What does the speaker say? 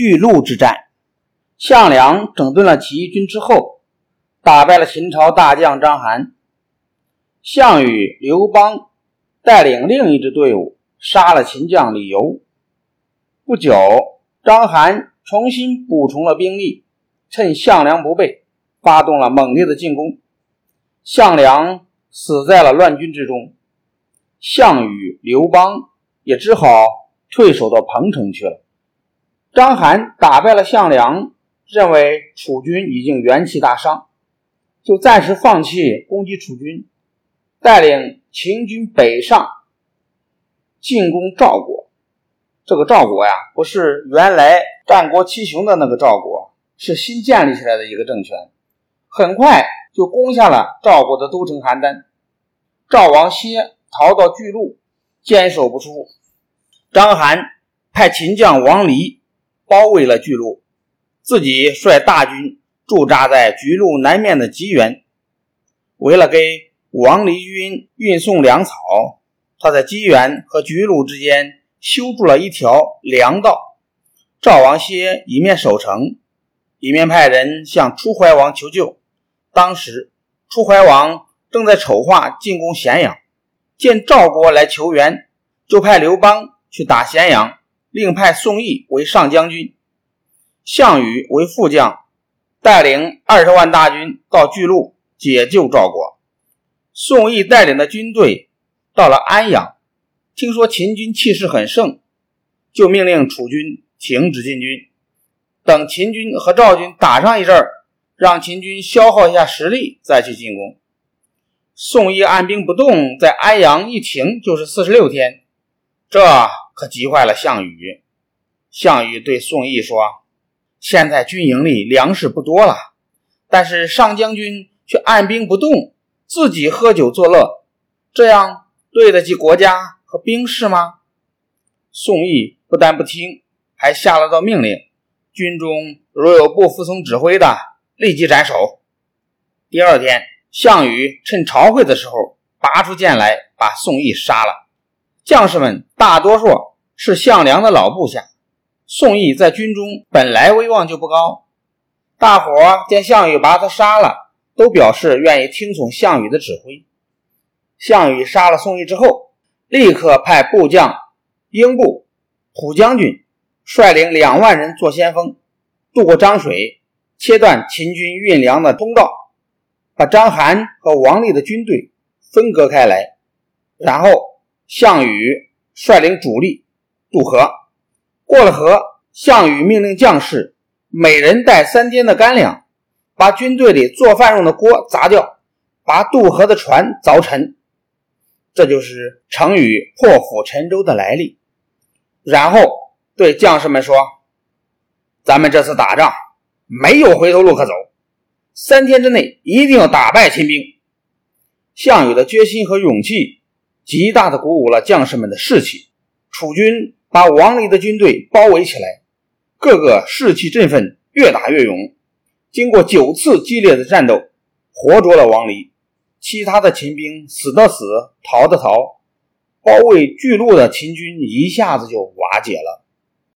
巨鹿之战。项梁整顿了起义军之后，打败了秦朝大将章邯。项羽、刘邦带领另一支队伍杀了秦将李由。不久，章邯重新补充了兵力，趁项梁不备，发动了猛烈的进攻。项梁死在了乱军之中，项羽、刘邦也只好退守到彭城去了。章邯打败了项梁。认为楚军已经元气大伤，就暂时放弃攻击楚军，带领秦军北上进攻赵国。这个赵国呀，不是原来战国七雄的那个赵国，是新建立起来的一个政权。很快就攻下了赵国的都城邯郸。赵王歇逃到巨鹿，坚守不出。章邯派秦将王离包围了巨鹿。自己率大军驻扎在巨鹿南面的吉原，为了给王离军运送粮草，他在吉原和巨鹿之间修筑了一条粮道。赵王歇一面守城，一面派人向楚怀王求救。当时楚怀王正在筹划进攻咸阳，见赵国来求援，就派刘邦去打咸阳，另派宋义为上将军。项羽为副将，带领二十万大军到巨鹿解救赵国。宋义带领的军队到了安阳，听说秦军气势很盛，就命令楚军停止进军，等秦军和赵军打上一阵，让秦军消耗一下实力再去进攻。宋义按兵不动，在安阳一停就是四十六天，这可急坏了项羽。项羽对宋义说。现在军营里粮食不多了，但是上将军却按兵不动，自己喝酒作乐，这样对得起国家和兵士吗？宋义不但不听，还下了道命令：军中如有不服从指挥的，立即斩首。第二天，项羽趁朝会的时候拔出剑来，把宋义杀了。将士们大多数是项梁的老部下。宋义在军中本来威望就不高，大伙见项羽把他杀了，都表示愿意听从项羽的指挥。项羽杀了宋义之后，立刻派部将英布、虎将军率领两万人做先锋，渡过漳水，切断秦军运粮的通道，把章邯和王离的军队分割开来。然后项羽率领主力渡河。过了河，项羽命令将士每人带三天的干粮，把军队里做饭用的锅砸掉，把渡河的船凿沉。这就是成语“破釜沉舟”的来历。然后对将士们说：“咱们这次打仗没有回头路可走，三天之内一定要打败秦兵。”项羽的决心和勇气，极大的鼓舞了将士们的士气。楚军。把王离的军队包围起来，个个士气振奋，越打越勇。经过九次激烈的战斗，活捉了王离。其他的秦兵死的死，逃的逃，包围巨鹿的秦军一下子就瓦解了。